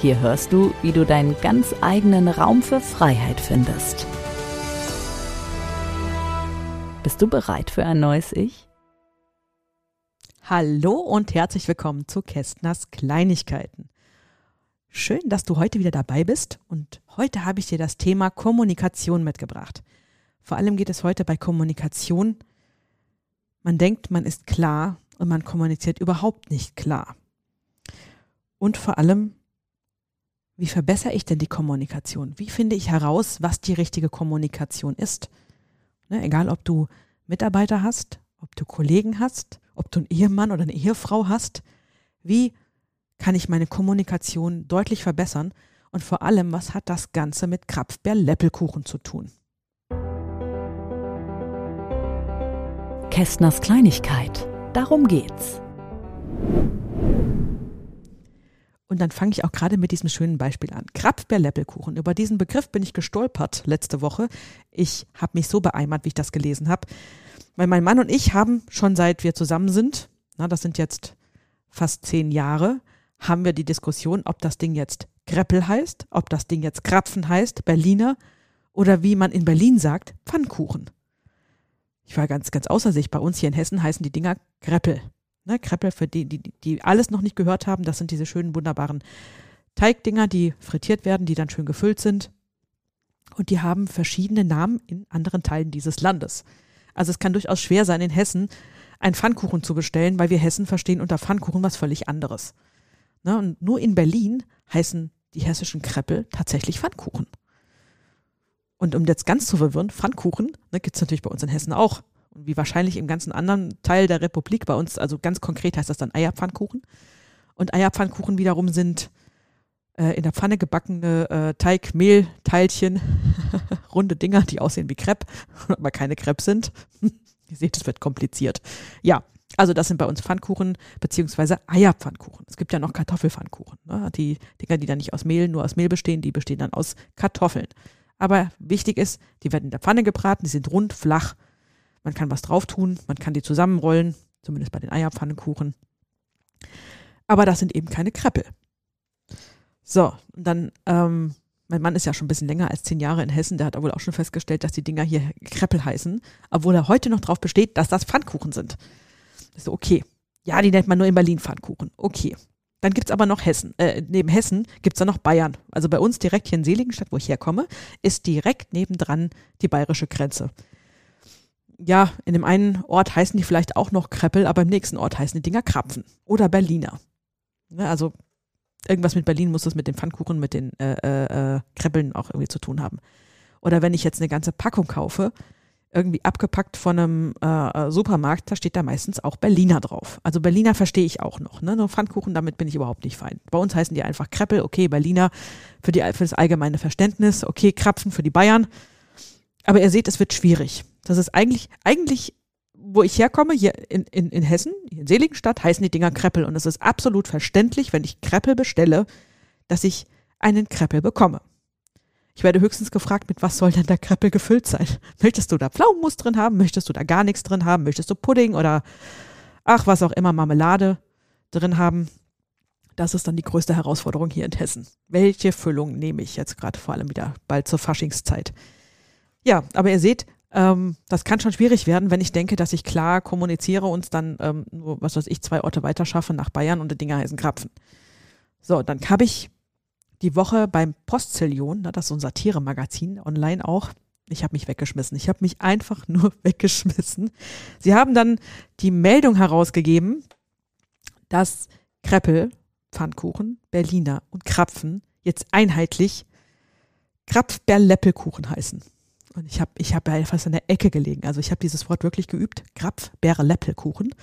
Hier hörst du, wie du deinen ganz eigenen Raum für Freiheit findest. Bist du bereit für ein neues Ich? Hallo und herzlich willkommen zu Kästners Kleinigkeiten. Schön, dass du heute wieder dabei bist und heute habe ich dir das Thema Kommunikation mitgebracht. Vor allem geht es heute bei Kommunikation man denkt, man ist klar und man kommuniziert überhaupt nicht klar. Und vor allem, wie verbessere ich denn die Kommunikation? Wie finde ich heraus, was die richtige Kommunikation ist? Ne, egal, ob du Mitarbeiter hast, ob du Kollegen hast, ob du einen Ehemann oder eine Ehefrau hast, wie kann ich meine Kommunikation deutlich verbessern? Und vor allem, was hat das Ganze mit Krapfbär-Leppelkuchen zu tun? Kästners Kleinigkeit. Darum geht's. Und dann fange ich auch gerade mit diesem schönen Beispiel an. Krapfbär-Leppelkuchen. Über diesen Begriff bin ich gestolpert letzte Woche. Ich habe mich so beeimert, wie ich das gelesen habe. Weil mein Mann und ich haben schon seit wir zusammen sind, na, das sind jetzt fast zehn Jahre, haben wir die Diskussion, ob das Ding jetzt Kreppel heißt, ob das Ding jetzt Krapfen heißt, Berliner oder wie man in Berlin sagt, Pfannkuchen. Ich war ganz, ganz außer sich. Bei uns hier in Hessen heißen die Dinger Kreppel. Ne, Kreppel, für die, die, die alles noch nicht gehört haben, das sind diese schönen, wunderbaren Teigdinger, die frittiert werden, die dann schön gefüllt sind. Und die haben verschiedene Namen in anderen Teilen dieses Landes. Also es kann durchaus schwer sein, in Hessen einen Pfannkuchen zu bestellen, weil wir Hessen verstehen unter Pfannkuchen was völlig anderes. Ne, und nur in Berlin heißen die hessischen Kreppel tatsächlich Pfannkuchen. Und um jetzt ganz zu verwirren, Pfannkuchen ne, gibt es natürlich bei uns in Hessen auch. Und wie wahrscheinlich im ganzen anderen Teil der Republik bei uns, also ganz konkret heißt das dann Eierpfannkuchen. Und Eierpfannkuchen wiederum sind äh, in der Pfanne gebackene äh, Teig-Mehl-Teilchen, runde Dinger, die aussehen wie Crepe, aber keine Crepe sind. Ihr seht, es wird kompliziert. Ja, also das sind bei uns Pfannkuchen beziehungsweise Eierpfannkuchen. Es gibt ja noch Kartoffelpfannkuchen. Ne? Die Dinger, die dann nicht aus Mehl, nur aus Mehl bestehen, die bestehen dann aus Kartoffeln. Aber wichtig ist, die werden in der Pfanne gebraten, die sind rund, flach. Man kann was drauf tun, man kann die zusammenrollen, zumindest bei den Eierpfannekuchen. Aber das sind eben keine Kreppel. So, und dann, ähm, mein Mann ist ja schon ein bisschen länger als zehn Jahre in Hessen, der hat wohl auch schon festgestellt, dass die Dinger hier Kreppel heißen, obwohl er heute noch drauf besteht, dass das Pfannkuchen sind. Ich so, okay. Ja, die nennt man nur in Berlin Pfannkuchen. Okay. Dann gibt es aber noch Hessen. Äh, neben Hessen gibt es dann noch Bayern. Also bei uns direkt hier in Seligenstadt, wo ich herkomme, ist direkt nebendran die bayerische Grenze. Ja, in dem einen Ort heißen die vielleicht auch noch Kreppel, aber im nächsten Ort heißen die Dinger Krapfen oder Berliner. Ja, also irgendwas mit Berlin muss das mit dem Pfannkuchen, mit den äh, äh, äh Kreppeln auch irgendwie zu tun haben. Oder wenn ich jetzt eine ganze Packung kaufe, irgendwie abgepackt von einem äh, äh, Supermarkt, da steht da meistens auch Berliner drauf. Also Berliner verstehe ich auch noch. Ne? Nur Pfannkuchen, damit bin ich überhaupt nicht fein. Bei uns heißen die einfach Kreppel, okay, Berliner für, die, für das allgemeine Verständnis, okay, Krapfen für die Bayern. Aber ihr seht, es wird schwierig. Das ist eigentlich, eigentlich, wo ich herkomme, hier in, in, in Hessen, in Seligenstadt, heißen die Dinger Kreppel. Und es ist absolut verständlich, wenn ich Kreppel bestelle, dass ich einen Kreppel bekomme. Ich werde höchstens gefragt, mit was soll denn der Kreppel gefüllt sein? Möchtest du da Pflaumenmus drin haben? Möchtest du da gar nichts drin haben? Möchtest du Pudding oder ach, was auch immer, Marmelade drin haben? Das ist dann die größte Herausforderung hier in Hessen. Welche Füllung nehme ich jetzt gerade vor allem wieder bald zur Faschingszeit? Ja, aber ihr seht, ähm, das kann schon schwierig werden, wenn ich denke, dass ich klar kommuniziere und dann ähm, nur, was weiß ich, zwei Orte weiter schaffe nach Bayern und die Dinger heißen Krapfen. So, dann habe ich die Woche beim Postzillion, das ist so ein Satire-Magazin, online auch. Ich habe mich weggeschmissen. Ich habe mich einfach nur weggeschmissen. Sie haben dann die Meldung herausgegeben, dass Kreppel, Pfannkuchen, Berliner und Krapfen jetzt einheitlich Krapfbär-Leppelkuchen heißen. Und ich habe ich hab ja fast in der Ecke gelegen. Also ich habe dieses Wort wirklich geübt. Krapfbär-Leppelkuchen.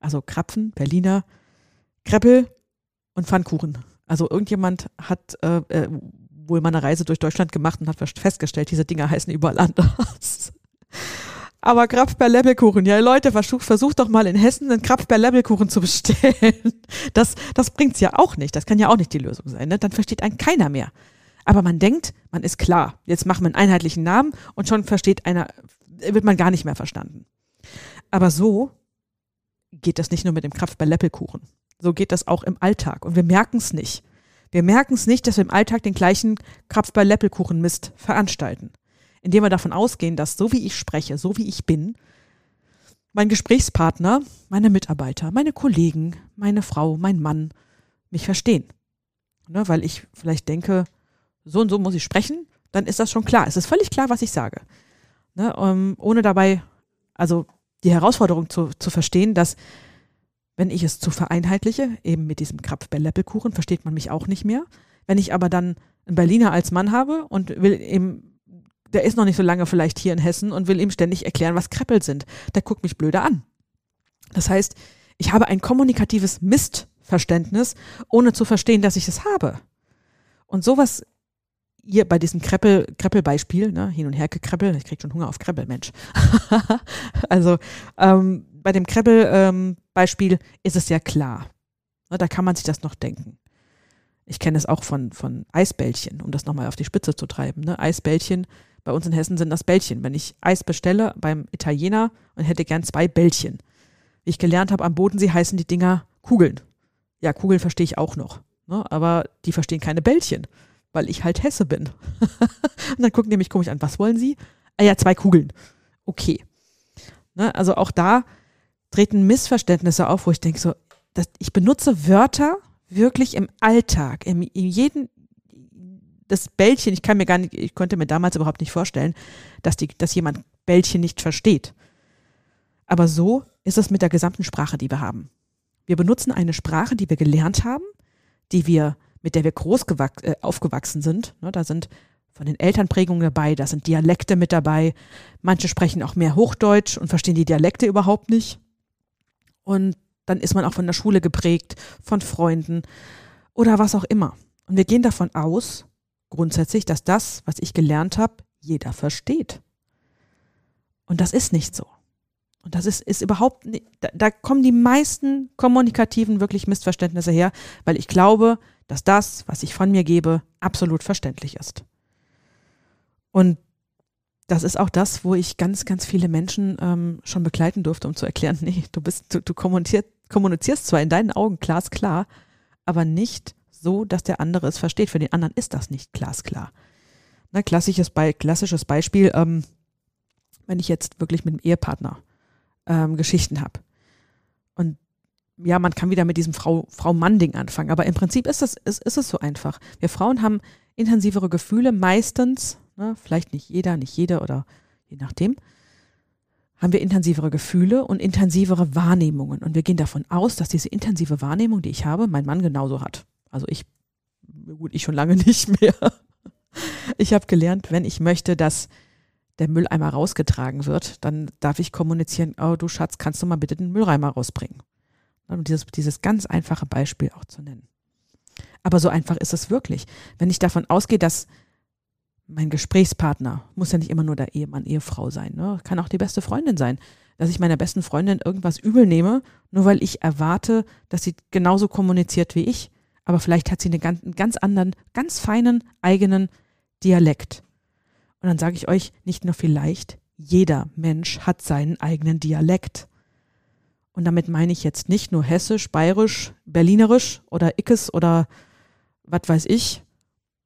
Also Krapfen, Berliner, Kreppel und Pfannkuchen. Also irgendjemand hat äh, äh, wohl mal eine Reise durch Deutschland gemacht und hat festgestellt, diese Dinger heißen überall anders. Aber Krapfbär-Levelkuchen, ja Leute, versucht, versucht doch mal in Hessen einen Krapfbär-Levelkuchen zu bestellen. Das, das bringt's ja auch nicht. Das kann ja auch nicht die Lösung sein. Ne? Dann versteht einen keiner mehr. Aber man denkt, man ist klar. Jetzt macht man einen einheitlichen Namen und schon versteht einer, wird man gar nicht mehr verstanden. Aber so geht das nicht nur mit dem Krapfbär-Leppelkuchen. So geht das auch im Alltag. Und wir merken es nicht. Wir merken es nicht, dass wir im Alltag den gleichen Krapfbär-Leppelkuchen-Mist veranstalten. Indem wir davon ausgehen, dass so wie ich spreche, so wie ich bin, mein Gesprächspartner, meine Mitarbeiter, meine Kollegen, meine Frau, mein Mann mich verstehen. Ne, weil ich vielleicht denke, so und so muss ich sprechen, dann ist das schon klar. Es ist völlig klar, was ich sage. Ne, um, ähm, ohne dabei, also die Herausforderung zu, zu verstehen, dass wenn ich es zu vereinheitliche, eben mit diesem Krapf-Leppelkuchen, versteht man mich auch nicht mehr. Wenn ich aber dann einen Berliner als Mann habe und will eben, der ist noch nicht so lange vielleicht hier in Hessen und will ihm ständig erklären, was Kreppel sind, der guckt mich blöder an. Das heißt, ich habe ein kommunikatives Mistverständnis, ohne zu verstehen, dass ich es habe. Und sowas hier bei diesem Kreppel, Kreppel-Beispiel, ne, hin und her gekreppel, ich krieg schon Hunger auf Kreppel, Mensch. also ähm, bei dem Kreppel-Beispiel ähm, ist es ja klar. Ne, da kann man sich das noch denken. Ich kenne es auch von, von Eisbällchen, um das nochmal auf die Spitze zu treiben. Ne? Eisbällchen, bei uns in Hessen sind das Bällchen. Wenn ich Eis bestelle beim Italiener und hätte gern zwei Bällchen. Wie ich gelernt habe, am Bodensee heißen die Dinger Kugeln. Ja, Kugeln verstehe ich auch noch. Ne? Aber die verstehen keine Bällchen weil ich halt Hesse bin. und dann gucken die mich komisch an. Was wollen Sie? Ah ja, zwei Kugeln. Okay. Ne, also auch da treten Missverständnisse auf, wo ich denke so, dass ich benutze Wörter wirklich im Alltag, in, in jedem, das Bällchen, ich kann mir gar nicht, ich konnte mir damals überhaupt nicht vorstellen, dass, die, dass jemand Bällchen nicht versteht. Aber so ist es mit der gesamten Sprache, die wir haben. Wir benutzen eine Sprache, die wir gelernt haben, die wir mit der wir groß äh, aufgewachsen sind. Ne, da sind von den Elternprägungen dabei, da sind Dialekte mit dabei. Manche sprechen auch mehr Hochdeutsch und verstehen die Dialekte überhaupt nicht. Und dann ist man auch von der Schule geprägt, von Freunden oder was auch immer. Und wir gehen davon aus, grundsätzlich, dass das, was ich gelernt habe, jeder versteht. Und das ist nicht so. Und das ist, ist überhaupt, nicht, da, da kommen die meisten kommunikativen wirklich Missverständnisse her, weil ich glaube, dass das, was ich von mir gebe, absolut verständlich ist. Und das ist auch das, wo ich ganz, ganz viele Menschen ähm, schon begleiten durfte, um zu erklären, nee, du bist, du, du kommunizierst, zwar in deinen Augen glasklar, aber nicht so, dass der andere es versteht. Für den anderen ist das nicht glasklar. Ne, klassisches, Be klassisches Beispiel, ähm, wenn ich jetzt wirklich mit dem Ehepartner ähm, Geschichten habe. Und ja, man kann wieder mit diesem Frau, Frau-Mann-Ding anfangen, aber im Prinzip ist es, ist, ist es so einfach. Wir Frauen haben intensivere Gefühle, meistens, ne, vielleicht nicht jeder, nicht jede oder je nachdem, haben wir intensivere Gefühle und intensivere Wahrnehmungen. Und wir gehen davon aus, dass diese intensive Wahrnehmung, die ich habe, mein Mann genauso hat. Also ich, gut, ich schon lange nicht mehr. Ich habe gelernt, wenn ich möchte, dass der Mülleimer rausgetragen wird, dann darf ich kommunizieren, oh du Schatz, kannst du mal bitte den Mülleimer rausbringen? Um dieses, dieses ganz einfache Beispiel auch zu nennen. Aber so einfach ist es wirklich. Wenn ich davon ausgehe, dass mein Gesprächspartner, muss ja nicht immer nur der Ehemann, Ehefrau sein, ne? kann auch die beste Freundin sein, dass ich meiner besten Freundin irgendwas übel nehme, nur weil ich erwarte, dass sie genauso kommuniziert wie ich, aber vielleicht hat sie einen ganz, einen ganz anderen, ganz feinen eigenen Dialekt. Und dann sage ich euch, nicht nur vielleicht, jeder Mensch hat seinen eigenen Dialekt. Und damit meine ich jetzt nicht nur hessisch, bayerisch, berlinerisch oder ickes oder was weiß ich,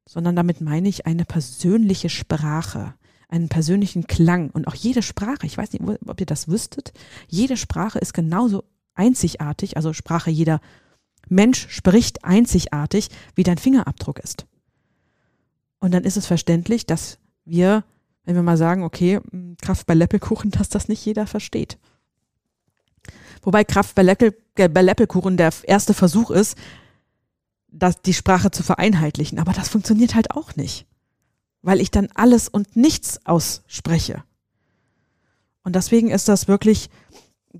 sondern damit meine ich eine persönliche Sprache, einen persönlichen Klang. Und auch jede Sprache, ich weiß nicht, ob ihr das wüsstet, jede Sprache ist genauso einzigartig, also Sprache jeder Mensch spricht einzigartig, wie dein Fingerabdruck ist. Und dann ist es verständlich, dass wir, wenn wir mal sagen, okay, Kraft bei Leppelkuchen, dass das nicht jeder versteht. Wobei Kraft bei, Leckel, bei Leppelkuchen der erste Versuch ist, das, die Sprache zu vereinheitlichen. Aber das funktioniert halt auch nicht, weil ich dann alles und nichts ausspreche. Und deswegen ist das wirklich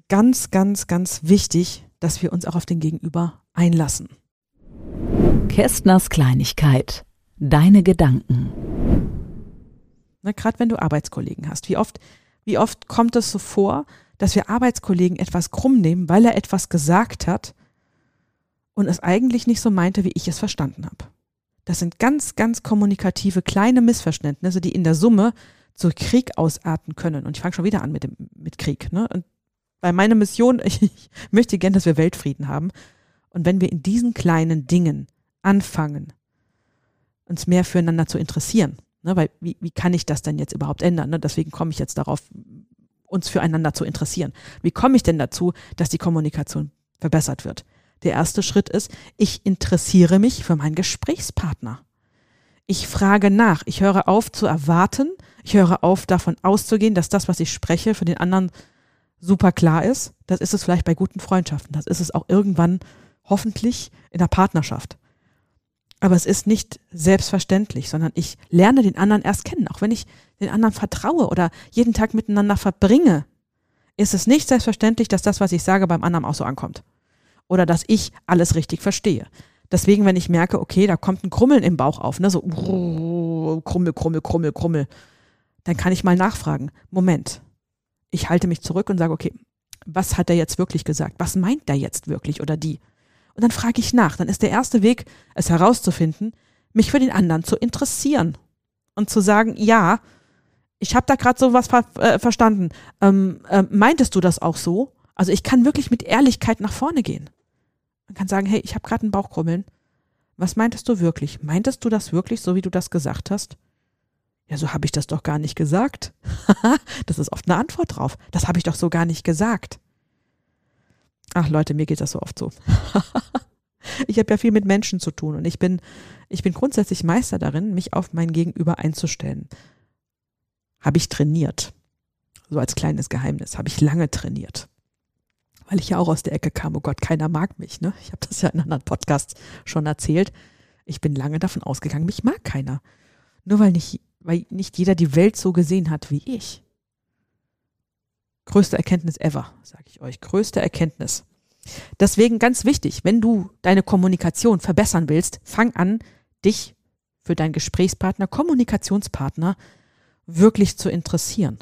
ganz, ganz, ganz wichtig, dass wir uns auch auf den Gegenüber einlassen. Kästners Kleinigkeit. Deine Gedanken. Ne, Gerade wenn du Arbeitskollegen hast. Wie oft, wie oft kommt es so vor, dass wir Arbeitskollegen etwas krumm nehmen, weil er etwas gesagt hat und es eigentlich nicht so meinte, wie ich es verstanden habe. Das sind ganz, ganz kommunikative kleine Missverständnisse, die in der Summe zu Krieg ausarten können. Und ich fange schon wieder an mit, dem, mit Krieg. Ne? Und bei meiner Mission, ich, möchte gern, dass wir Weltfrieden haben. Und wenn wir in diesen kleinen Dingen anfangen, uns mehr füreinander zu interessieren, ne, weil wie, wie kann ich das denn jetzt überhaupt ändern? Ne? Deswegen komme ich jetzt darauf, uns füreinander zu interessieren. Wie komme ich denn dazu, dass die Kommunikation verbessert wird? Der erste Schritt ist, ich interessiere mich für meinen Gesprächspartner. Ich frage nach. Ich höre auf zu erwarten. Ich höre auf davon auszugehen, dass das, was ich spreche, für den anderen super klar ist. Das ist es vielleicht bei guten Freundschaften. Das ist es auch irgendwann hoffentlich in der Partnerschaft. Aber es ist nicht selbstverständlich, sondern ich lerne den anderen erst kennen. Auch wenn ich den anderen vertraue oder jeden Tag miteinander verbringe, ist es nicht selbstverständlich, dass das, was ich sage, beim anderen auch so ankommt. Oder dass ich alles richtig verstehe. Deswegen, wenn ich merke, okay, da kommt ein Krummeln im Bauch auf, ne, so Krummel, Krummel, Krummel, Krummel, dann kann ich mal nachfragen. Moment. Ich halte mich zurück und sage, okay, was hat er jetzt wirklich gesagt? Was meint er jetzt wirklich oder die? Und dann frage ich nach. Dann ist der erste Weg, es herauszufinden, mich für den anderen zu interessieren und zu sagen, ja, ich habe da gerade so was ver äh, verstanden. Ähm, äh, meintest du das auch so? Also ich kann wirklich mit Ehrlichkeit nach vorne gehen. Man kann sagen, hey, ich habe gerade einen Bauchkrummeln. Was meintest du wirklich? Meintest du das wirklich, so wie du das gesagt hast? Ja, so habe ich das doch gar nicht gesagt. das ist oft eine Antwort drauf. Das habe ich doch so gar nicht gesagt. Ach Leute, mir geht das so oft so. ich habe ja viel mit Menschen zu tun und ich bin, ich bin grundsätzlich Meister darin, mich auf mein Gegenüber einzustellen. Habe ich trainiert. So als kleines Geheimnis. Habe ich lange trainiert. Weil ich ja auch aus der Ecke kam, oh Gott, keiner mag mich. Ne? Ich habe das ja in anderen Podcasts schon erzählt. Ich bin lange davon ausgegangen, mich mag keiner. Nur weil nicht, weil nicht jeder die Welt so gesehen hat wie ich. Größte Erkenntnis ever, sage ich euch. Größte Erkenntnis. Deswegen ganz wichtig, wenn du deine Kommunikation verbessern willst, fang an, dich für deinen Gesprächspartner, Kommunikationspartner wirklich zu interessieren.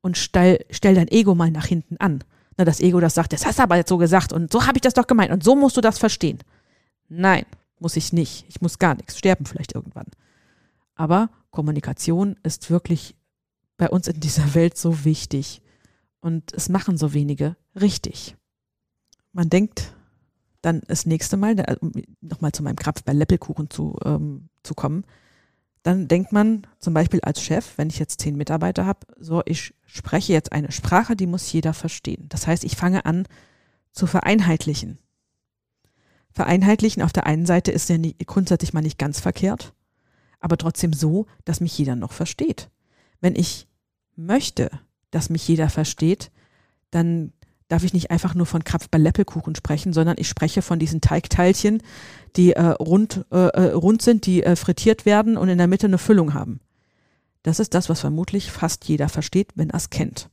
Und stell, stell dein Ego mal nach hinten an. Na, das Ego, das sagt, das hast du aber jetzt so gesagt und so habe ich das doch gemeint und so musst du das verstehen. Nein, muss ich nicht. Ich muss gar nichts. Sterben vielleicht irgendwann. Aber Kommunikation ist wirklich bei uns in dieser Welt so wichtig. Und es machen so wenige richtig. Man denkt dann das nächste Mal, um nochmal zu meinem Krapf bei Leppelkuchen zu, ähm, zu kommen, dann denkt man zum Beispiel als Chef, wenn ich jetzt zehn Mitarbeiter habe, so, ich spreche jetzt eine Sprache, die muss jeder verstehen. Das heißt, ich fange an zu vereinheitlichen. Vereinheitlichen auf der einen Seite ist ja nicht, grundsätzlich mal nicht ganz verkehrt, aber trotzdem so, dass mich jeder noch versteht. Wenn ich möchte, dass mich jeder versteht, dann darf ich nicht einfach nur von Krapf bei Leppelkuchen sprechen, sondern ich spreche von diesen Teigteilchen, die äh, rund, äh, äh, rund sind, die äh, frittiert werden und in der Mitte eine Füllung haben. Das ist das, was vermutlich fast jeder versteht, wenn er es kennt.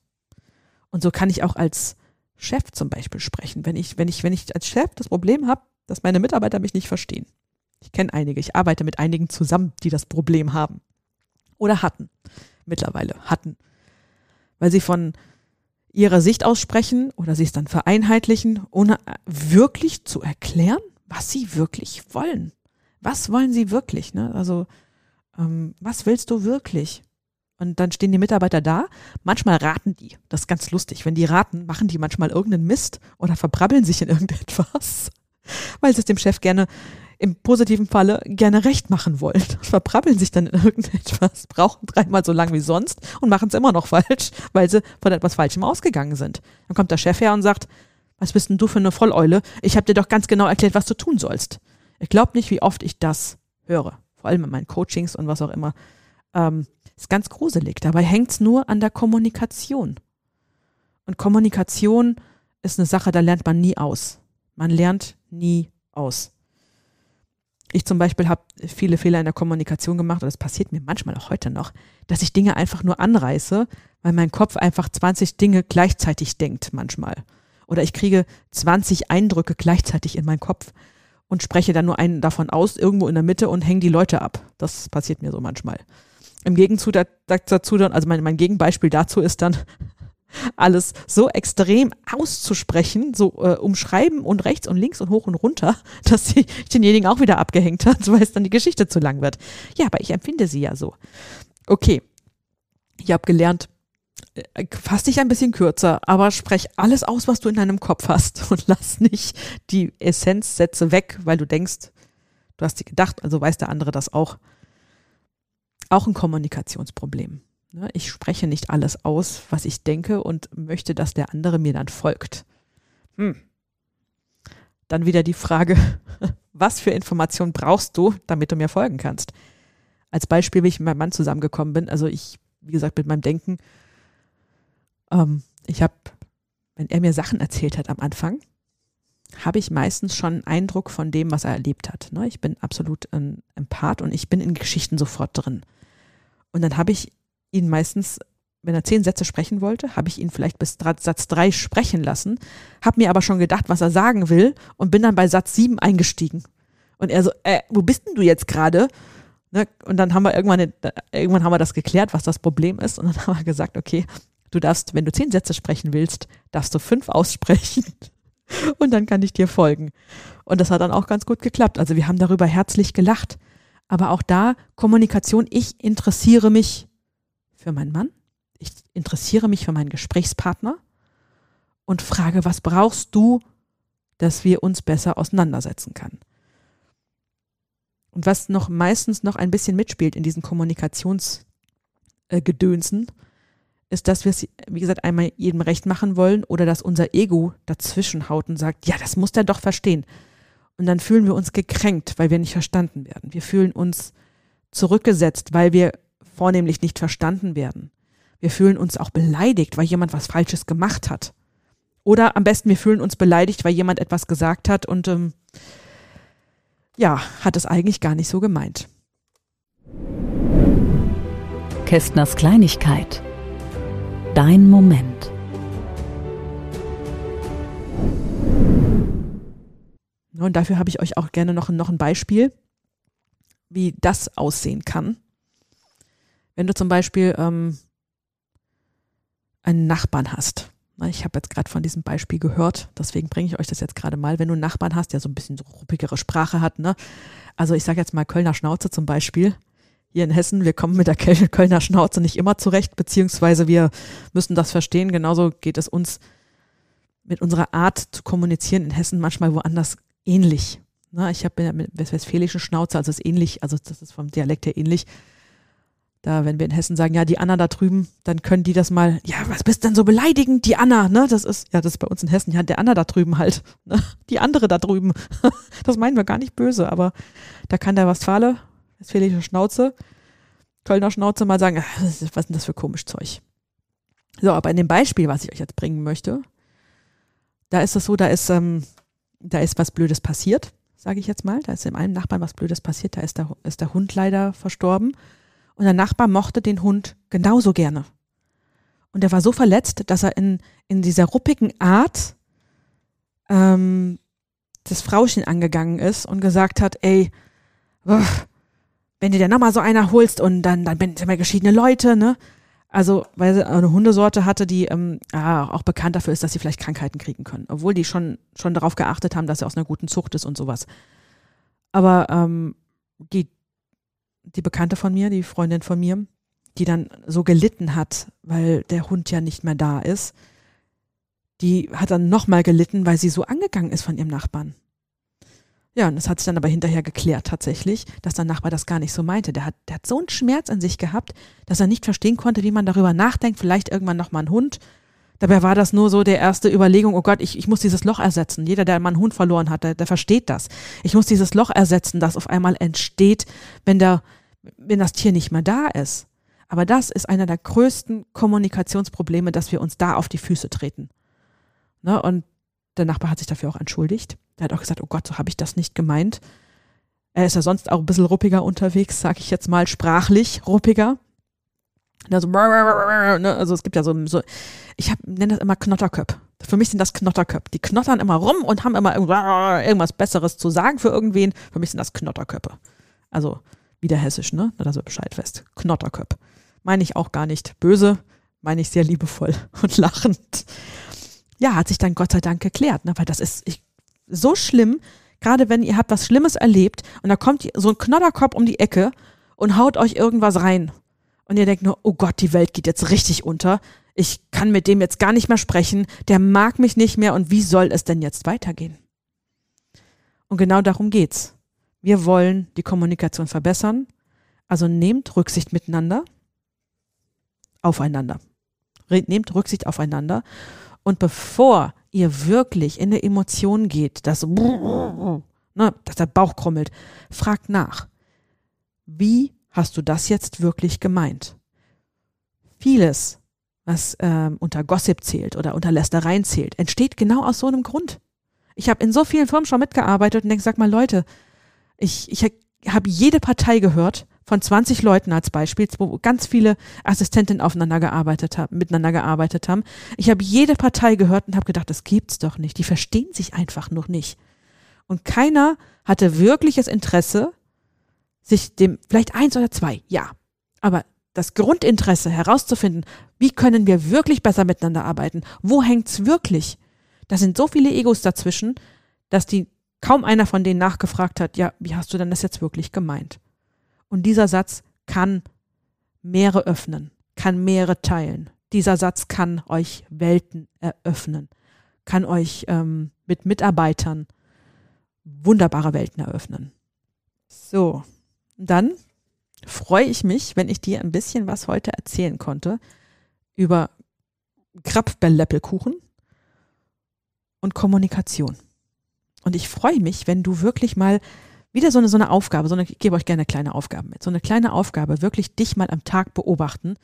Und so kann ich auch als Chef zum Beispiel sprechen. Wenn ich, wenn ich, wenn ich als Chef das Problem habe, dass meine Mitarbeiter mich nicht verstehen. Ich kenne einige, ich arbeite mit einigen zusammen, die das Problem haben. Oder hatten. Mittlerweile hatten weil sie von ihrer Sicht aussprechen oder sie es dann vereinheitlichen, ohne wirklich zu erklären, was sie wirklich wollen. Was wollen sie wirklich? Ne? Also, ähm, was willst du wirklich? Und dann stehen die Mitarbeiter da. Manchmal raten die. Das ist ganz lustig. Wenn die raten, machen die manchmal irgendeinen Mist oder verbrabbeln sich in irgendetwas, weil sie es dem Chef gerne im positiven Falle gerne recht machen wollen. Verprabbeln sich dann in irgendetwas, brauchen dreimal so lang wie sonst und machen es immer noch falsch, weil sie von etwas Falschem ausgegangen sind. Dann kommt der Chef her und sagt, was bist denn du für eine Volleule? Ich habe dir doch ganz genau erklärt, was du tun sollst. Ich glaube nicht, wie oft ich das höre. Vor allem in meinen Coachings und was auch immer. Ähm, ist ganz gruselig. Dabei hängt es nur an der Kommunikation. Und Kommunikation ist eine Sache, da lernt man nie aus. Man lernt nie aus. Ich zum Beispiel habe viele Fehler in der Kommunikation gemacht und das passiert mir manchmal auch heute noch, dass ich Dinge einfach nur anreiße, weil mein Kopf einfach 20 Dinge gleichzeitig denkt manchmal. Oder ich kriege 20 Eindrücke gleichzeitig in meinen Kopf. und spreche dann nur einen davon aus, irgendwo in der Mitte und hänge die Leute ab. Das passiert mir so manchmal. Im Gegenzug dazu dann, also mein, mein Gegenbeispiel dazu ist dann, alles so extrem auszusprechen, so äh, umschreiben und rechts und links und hoch und runter, dass sie denjenigen auch wieder abgehängt hat, weil es dann die Geschichte zu lang wird. Ja, aber ich empfinde sie ja so. Okay, ich habe gelernt, äh, fass dich ein bisschen kürzer, aber sprech alles aus, was du in deinem Kopf hast und lass nicht die Essenzsätze weg, weil du denkst, du hast sie gedacht, also weiß der andere das auch. Auch ein Kommunikationsproblem. Ne, ich spreche nicht alles aus, was ich denke und möchte, dass der andere mir dann folgt. Hm. Dann wieder die Frage, was für Informationen brauchst du, damit du mir folgen kannst? Als Beispiel, wie ich mit meinem Mann zusammengekommen bin, also ich, wie gesagt, mit meinem Denken, ähm, ich habe, wenn er mir Sachen erzählt hat am Anfang, habe ich meistens schon einen Eindruck von dem, was er erlebt hat. Ne? Ich bin absolut ein Empath und ich bin in Geschichten sofort drin. Und dann habe ich ihn meistens, wenn er zehn Sätze sprechen wollte, habe ich ihn vielleicht bis Satz drei sprechen lassen, habe mir aber schon gedacht, was er sagen will und bin dann bei Satz sieben eingestiegen. Und er so, äh, wo bist denn du jetzt gerade? Ne? Und dann haben wir irgendwann, irgendwann haben wir das geklärt, was das Problem ist. Und dann haben wir gesagt, okay, du darfst, wenn du zehn Sätze sprechen willst, darfst du fünf aussprechen. Und dann kann ich dir folgen. Und das hat dann auch ganz gut geklappt. Also wir haben darüber herzlich gelacht. Aber auch da Kommunikation, ich interessiere mich für meinen Mann, ich interessiere mich für meinen Gesprächspartner und frage, was brauchst du, dass wir uns besser auseinandersetzen können. Und was noch meistens noch ein bisschen mitspielt in diesen Kommunikationsgedönsen, äh, ist, dass wir es, wie gesagt, einmal jedem recht machen wollen oder dass unser Ego dazwischen haut und sagt, ja, das muss der doch verstehen. Und dann fühlen wir uns gekränkt, weil wir nicht verstanden werden. Wir fühlen uns zurückgesetzt, weil wir vornehmlich nicht verstanden werden. Wir fühlen uns auch beleidigt, weil jemand was Falsches gemacht hat. Oder am besten, wir fühlen uns beleidigt, weil jemand etwas gesagt hat und ähm, ja, hat es eigentlich gar nicht so gemeint. Kästners Kleinigkeit. Dein Moment. Und dafür habe ich euch auch gerne noch, noch ein Beispiel, wie das aussehen kann. Wenn du zum Beispiel ähm, einen Nachbarn hast, ich habe jetzt gerade von diesem Beispiel gehört, deswegen bringe ich euch das jetzt gerade mal. Wenn du einen Nachbarn hast, der so ein bisschen so ruppigere Sprache hat, ne? Also ich sage jetzt mal Kölner Schnauze zum Beispiel. Hier in Hessen, wir kommen mit der Kölner Schnauze nicht immer zurecht, beziehungsweise wir müssen das verstehen. Genauso geht es uns mit unserer Art zu kommunizieren in Hessen manchmal woanders ähnlich. Ne? Ich habe mit westfälischen Schnauze, also ist ähnlich, also das ist vom Dialekt her ähnlich. Da, wenn wir in Hessen sagen, ja, die Anna da drüben, dann können die das mal, ja, was bist denn so beleidigend, die Anna, ne? Das ist, ja, das ist bei uns in Hessen, ja, der Anna da drüben halt, ne? Die andere da drüben. Das meinen wir gar nicht böse, aber da kann der Westfale, westfälische Schnauze, Kölner Schnauze mal sagen, was denn das für komisch Zeug? So, aber in dem Beispiel, was ich euch jetzt bringen möchte, da ist es so, da ist, ähm, da ist was Blödes passiert, sage ich jetzt mal. Da ist dem einen Nachbarn was Blödes passiert, da ist der, ist der Hund leider verstorben. Und der Nachbar mochte den Hund genauso gerne. Und er war so verletzt, dass er in, in dieser ruppigen Art ähm, das Frauchen angegangen ist und gesagt hat, ey, wenn dir nochmal so einer holst und dann, dann sind wir geschiedene Leute, ne? Also, weil sie eine Hundesorte hatte, die ähm, ja, auch bekannt dafür ist, dass sie vielleicht Krankheiten kriegen können. Obwohl die schon, schon darauf geachtet haben, dass sie aus einer guten Zucht ist und sowas. Aber ähm, die die Bekannte von mir, die Freundin von mir, die dann so gelitten hat, weil der Hund ja nicht mehr da ist, die hat dann nochmal gelitten, weil sie so angegangen ist von ihrem Nachbarn. Ja, und das hat sich dann aber hinterher geklärt tatsächlich, dass der Nachbar das gar nicht so meinte. Der hat, der hat so einen Schmerz an sich gehabt, dass er nicht verstehen konnte, wie man darüber nachdenkt, vielleicht irgendwann nochmal ein Hund. Dabei war das nur so der erste Überlegung, oh Gott, ich, ich muss dieses Loch ersetzen. Jeder, der mal einen Hund verloren hat, der, der versteht das. Ich muss dieses Loch ersetzen, das auf einmal entsteht, wenn der, wenn das Tier nicht mehr da ist. Aber das ist einer der größten Kommunikationsprobleme, dass wir uns da auf die Füße treten. Ne? Und der Nachbar hat sich dafür auch entschuldigt. Der hat auch gesagt, oh Gott, so habe ich das nicht gemeint. Er ist ja sonst auch ein bisschen ruppiger unterwegs, sage ich jetzt mal, sprachlich ruppiger. Also, ne, also es gibt ja so, so ich nenne das immer Knotterköp. Für mich sind das Knotterköpfe. Die knottern immer rum und haben immer irgendwas Besseres zu sagen für irgendwen. Für mich sind das Knotterköpfe. Also wieder hessisch, ne? Dass ihr Bescheid fest. Knotterköpfe. Meine ich auch gar nicht böse, meine ich sehr liebevoll und lachend. Ja, hat sich dann Gott sei Dank geklärt, ne? weil das ist ich, so schlimm, gerade wenn ihr habt was Schlimmes erlebt und da kommt so ein Knotterkopf um die Ecke und haut euch irgendwas rein. Und ihr denkt nur, oh Gott, die Welt geht jetzt richtig unter. Ich kann mit dem jetzt gar nicht mehr sprechen. Der mag mich nicht mehr. Und wie soll es denn jetzt weitergehen? Und genau darum geht's. Wir wollen die Kommunikation verbessern. Also nehmt Rücksicht miteinander, aufeinander. Nehmt Rücksicht aufeinander. Und bevor ihr wirklich in eine Emotion geht, dass, ne, dass der Bauch krummelt, fragt nach. Wie hast du das jetzt wirklich gemeint? Vieles, was ähm, unter Gossip zählt oder unter Lästereien zählt, entsteht genau aus so einem Grund. Ich habe in so vielen Firmen schon mitgearbeitet und denke, sag mal, Leute, ich, ich habe jede Partei gehört von 20 Leuten als Beispiel, wo ganz viele Assistentinnen aufeinander gearbeitet haben, miteinander gearbeitet haben. Ich habe jede Partei gehört und habe gedacht, das gibt's doch nicht. Die verstehen sich einfach noch nicht. Und keiner hatte wirkliches Interesse, sich dem, vielleicht eins oder zwei, ja. Aber das Grundinteresse herauszufinden, wie können wir wirklich besser miteinander arbeiten? Wo hängt's wirklich? Da sind so viele Egos dazwischen, dass die kaum einer von denen nachgefragt hat, ja, wie hast du denn das jetzt wirklich gemeint? Und dieser Satz kann Meere öffnen, kann Meere teilen. Dieser Satz kann euch Welten eröffnen, kann euch ähm, mit Mitarbeitern wunderbare Welten eröffnen. So, dann freue ich mich, wenn ich dir ein bisschen was heute erzählen konnte über Krapfbelleppelkuchen und Kommunikation. Und ich freue mich, wenn du wirklich mal wieder so eine, so eine Aufgabe, so eine, ich gebe euch gerne kleine Aufgaben mit, so eine kleine Aufgabe, wirklich dich mal am Tag beobachten.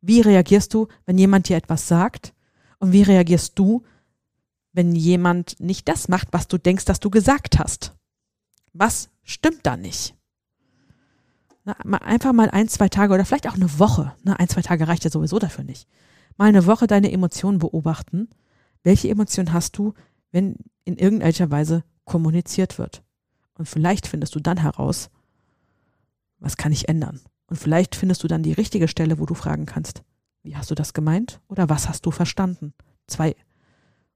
Wie reagierst du, wenn jemand dir etwas sagt? Und wie reagierst du, wenn jemand nicht das macht, was du denkst, dass du gesagt hast? Was stimmt da nicht? Na, einfach mal ein, zwei Tage oder vielleicht auch eine Woche. Ne, ein, zwei Tage reicht ja sowieso dafür nicht. Mal eine Woche deine Emotionen beobachten. Welche Emotionen hast du, wenn in irgendeiner Weise kommuniziert wird? Und vielleicht findest du dann heraus, was kann ich ändern? Und vielleicht findest du dann die richtige Stelle, wo du fragen kannst, wie hast du das gemeint oder was hast du verstanden? Zwei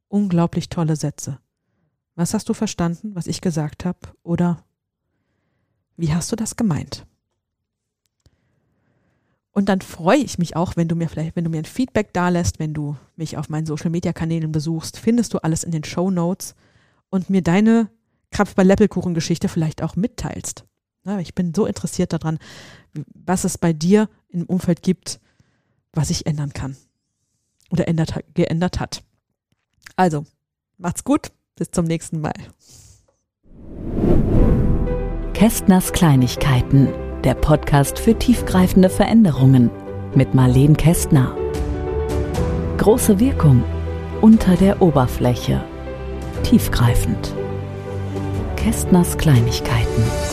unglaublich tolle Sätze. Was hast du verstanden, was ich gesagt habe? Oder wie hast du das gemeint? Und dann freue ich mich auch, wenn du mir vielleicht, wenn du mir ein Feedback dalässt, wenn du mich auf meinen Social Media Kanälen besuchst, findest du alles in den Show Notes und mir deine Krapf bei Leppelkuchen Geschichte vielleicht auch mitteilst. Ich bin so interessiert daran, was es bei dir im Umfeld gibt, was ich ändern kann oder ändert, geändert hat. Also, macht's gut, bis zum nächsten Mal. Kästners Kleinigkeiten der Podcast für tiefgreifende Veränderungen mit Marleen Kästner. Große Wirkung unter der Oberfläche. Tiefgreifend. Kästners Kleinigkeiten.